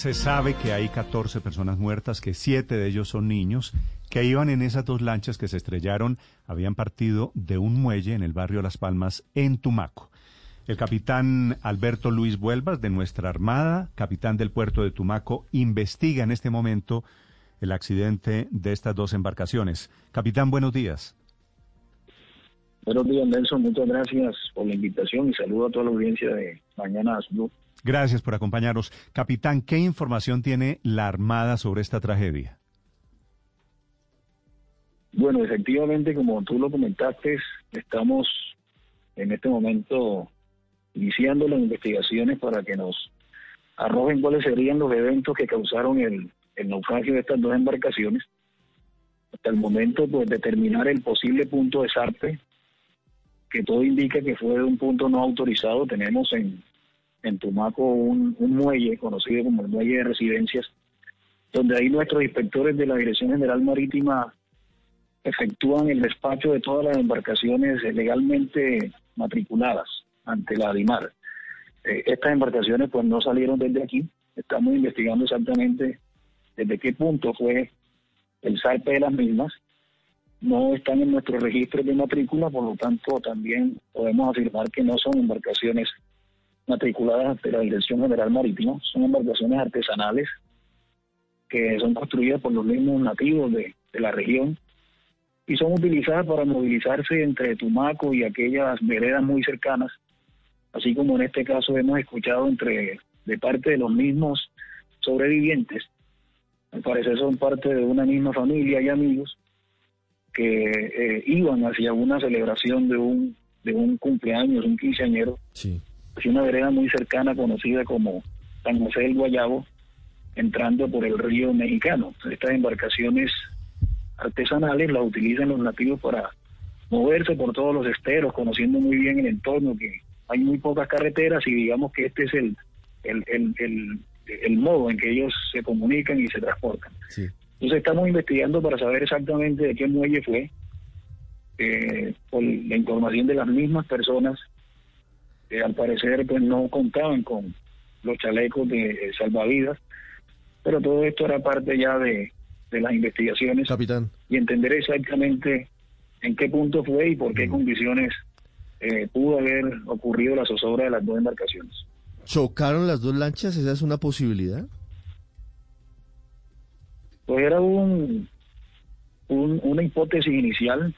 Se sabe que hay 14 personas muertas, que 7 de ellos son niños, que iban en esas dos lanchas que se estrellaron, habían partido de un muelle en el barrio Las Palmas, en Tumaco. El capitán Alberto Luis Vuelvas de nuestra Armada, capitán del puerto de Tumaco, investiga en este momento el accidente de estas dos embarcaciones. Capitán, buenos días. Buenos días, Nelson. Muchas gracias por la invitación y saludo a toda la audiencia de Mañana Blue. Gracias por acompañarnos. Capitán, ¿qué información tiene la Armada sobre esta tragedia? Bueno, efectivamente, como tú lo comentaste, estamos en este momento iniciando las investigaciones para que nos arrojen cuáles serían los eventos que causaron el, naufragio de estas dos embarcaciones. Hasta el momento, pues determinar el posible punto de zarpe, que todo indica que fue de un punto no autorizado. Tenemos en, en Tumaco un, muelle conocido como el muelle de residencias, donde ahí nuestros inspectores de la Dirección General Marítima efectúan el despacho de todas las embarcaciones legalmente matriculadas ante la DIMAR. Eh, estas embarcaciones pues no salieron desde aquí, estamos investigando exactamente desde qué punto fue el zarpe de las mismas, no están en nuestro registro de matrícula, por lo tanto también podemos afirmar que no son embarcaciones matriculadas ante la Dirección General Marítima, son embarcaciones artesanales que son construidas por los mismos nativos de, la región y son utilizadas para movilizarse entre Tumaco y aquellas veredas muy cercanas así como en este caso hemos escuchado entre de parte de los mismos sobrevivientes, al parecer son parte de una misma familia y amigos que eh, iban hacia una celebración de un de un cumpleaños, un quinceañero. Hacia una vereda muy cercana conocida como San José del Guayabo, entrando por el río Mexicano. Estas embarcaciones artesanales las utilizan los nativos para moverse por todos los esteros, conociendo muy bien el entorno que hay muy pocas carreteras y digamos que este es el, el, modo en que ellos se comunican y se transportan. Entonces estamos investigando para saber exactamente de qué muelle fue, eh, por la información de las mismas personas al parecer pues no contaban con los chalecos de salvavidas, pero todo esto era parte ya de, de las investigaciones. Capitán. Y entender exactamente en qué punto fue y por qué condiciones eh, pudo haber ocurrido la zozobra de las dos embarcaciones. ¿Chocaron las dos lanchas? ¿Esa es una posibilidad? Pues era un, una hipótesis inicial,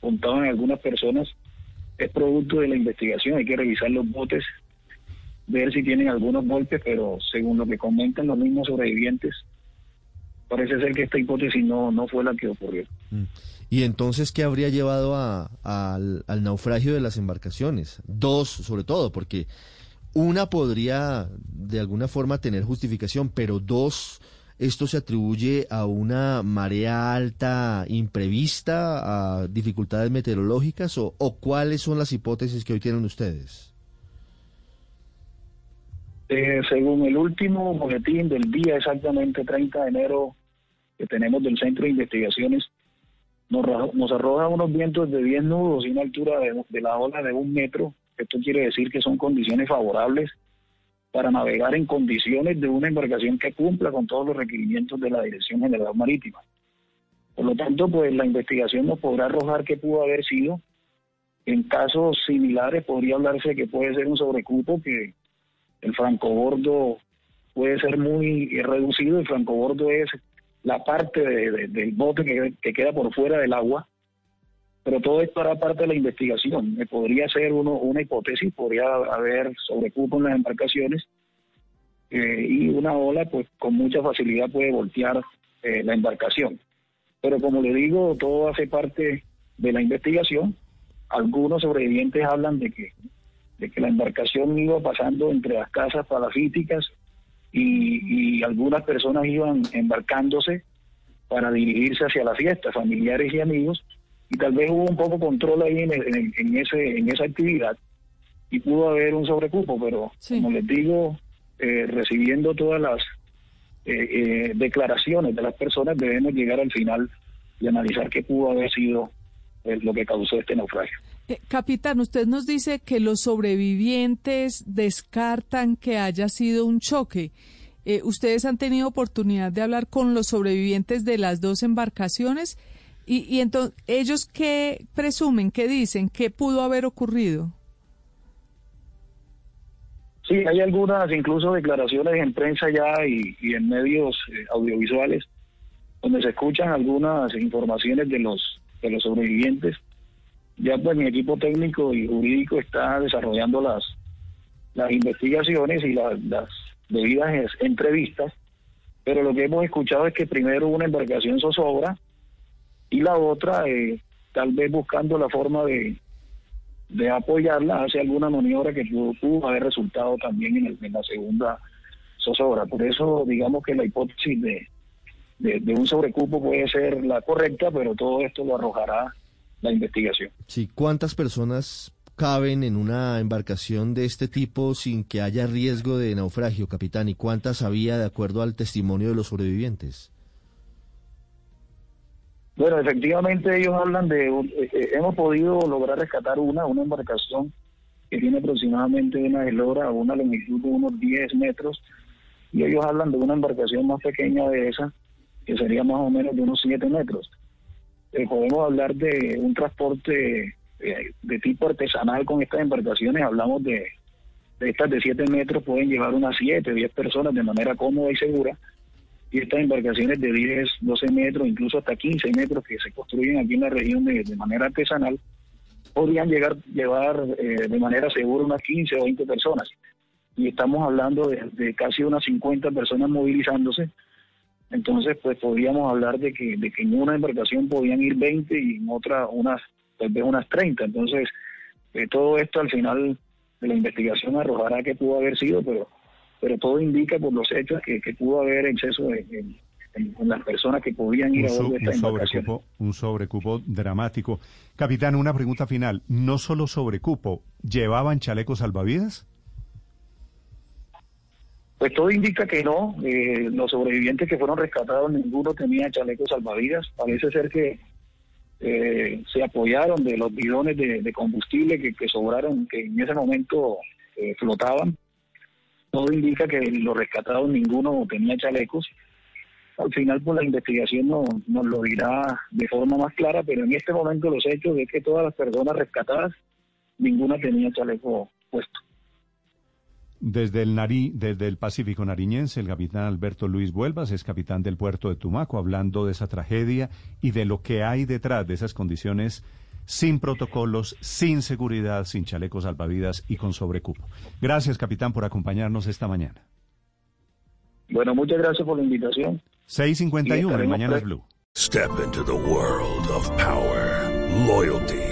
contaban algunas personas, es producto de la investigación, hay que revisar los botes, ver si tienen algunos golpes, pero según lo que comentan los mismos sobrevivientes, parece ser que esta hipótesis no, no fue la que ocurrió. Mm. ¿Y entonces qué habría llevado al, naufragio de las embarcaciones? Dos, sobre todo, porque una podría de alguna forma tener justificación, pero dos, ¿esto se atribuye a una marea alta imprevista, a dificultades meteorológicas o, o cuáles son las hipótesis que hoy tienen ustedes? Eh, según el último boletín del día, exactamente 30 de enero, que tenemos del Centro de Investigaciones nos, arroja unos vientos de 10 nudos y una altura de, la ola de un metro. Esto quiere decir que son condiciones favorables para navegar en condiciones de una embarcación que cumpla con todos los requerimientos de la Dirección General Marítima. Por lo tanto, pues la investigación nos podrá arrojar qué pudo haber sido. En casos similares podría hablarse que puede ser un sobrecupo, que el francobordo puede ser muy reducido. El francobordo es la parte del bote que, queda por fuera del agua, pero todo esto hará parte de la investigación. Me podría ser uno, una hipótesis, podría haber sobrecupo en las embarcaciones eh, y una ola, pues con mucha facilidad puede voltear eh, la embarcación. Pero como le digo, todo hace parte de la investigación. Algunos sobrevivientes hablan de que, de que la embarcación iba pasando entre las casas palafíticas y, y algunas personas iban embarcándose para dirigirse hacia la fiesta, familiares y amigos, y tal vez hubo un poco control ahí en, en, ese, en esa actividad y pudo haber un sobrecupo, pero como les digo, eh, recibiendo todas las eh, eh, declaraciones de las personas, debemos llegar al final y analizar qué pudo haber sido lo que causó este naufragio. capitán, usted nos dice que los sobrevivientes descartan que haya sido un choque. ¿Ustedes han tenido oportunidad de hablar con los sobrevivientes de las dos embarcaciones? Y, y entonces, ¿ellos qué presumen, qué dicen, qué pudo haber ocurrido? Sí, hay algunas incluso declaraciones en prensa ya y, en medios eh, audiovisuales donde se escuchan algunas informaciones de los de los sobrevivientes. Ya pues mi equipo técnico y jurídico está desarrollando las las investigaciones y las, las debidas entrevistas, pero lo que hemos escuchado es que primero una embarcación zozobra y la otra eh, tal vez buscando la forma de, de apoyarla hace alguna maniobra que pudo, haber resultado también en, en, la segunda zozobra. Por eso digamos que la hipótesis de, de, un sobrecupo puede ser la correcta, pero todo esto lo arrojará la investigación. Sí, ¿cuántas personas caben en una embarcación de este tipo sin que haya riesgo de naufragio, capitán? ¿Y cuántas había de acuerdo al testimonio de los sobrevivientes? Bueno, efectivamente ellos hablan de, eh, eh, hemos podido lograr rescatar una, una embarcación que tiene aproximadamente una eslora, una longitud de unos 10 metros, y ellos hablan de una embarcación más pequeña de esa, que sería más o menos de unos 7 metros. Eh, podemos hablar de un transporte de tipo artesanal con estas embarcaciones, hablamos de, de estas de 7 metros, pueden llevar unas 7, 10 personas de manera cómoda y segura, y estas embarcaciones de 10, 12 metros, incluso hasta 15 metros que se construyen aquí en la región de, manera artesanal, podrían llegar llevar eh, de manera segura unas 15 o 20 personas. Y estamos hablando de, casi unas 50 personas movilizándose. Entonces, pues podríamos hablar de que, de que en una embarcación podían ir 20 y en otra unas, tal vez unas 30. Entonces, eh, todo esto al final de la investigación arrojará que pudo haber sido, pero pero todo indica por los hechos que, pudo haber exceso en, las personas que podían ir a bordo de esta un sobrecupo, un sobrecupo dramático. Capitán, una pregunta final. No solo sobrecupo, ¿llevaban chalecos salvavidas? Pues todo indica que no. Eh, los sobrevivientes que fueron rescatados, ninguno tenía chalecos salvavidas. Parece ser que eh, se apoyaron de los bidones de, combustible que, sobraron, que en ese momento eh, flotaban todo indica que los rescatados ninguno tenía chalecos. Al final, pues la investigación no, nos lo dirá de forma más clara, pero en este momento los hechos es que todas las personas rescatadas, ninguna tenía chaleco puesto. Desde el, Nari, desde el Pacífico Nariñense, el capitán Alberto Luis Vuelvas es capitán del puerto de Tumaco, hablando de esa tragedia y de lo que hay detrás de esas condiciones sin protocolos, sin seguridad, sin chalecos salvavidas y con sobrecupo. Gracias, capitán, por acompañarnos esta mañana. Bueno, muchas gracias por la invitación. 651 en Mañanas Blue. Step into the world of power, loyalty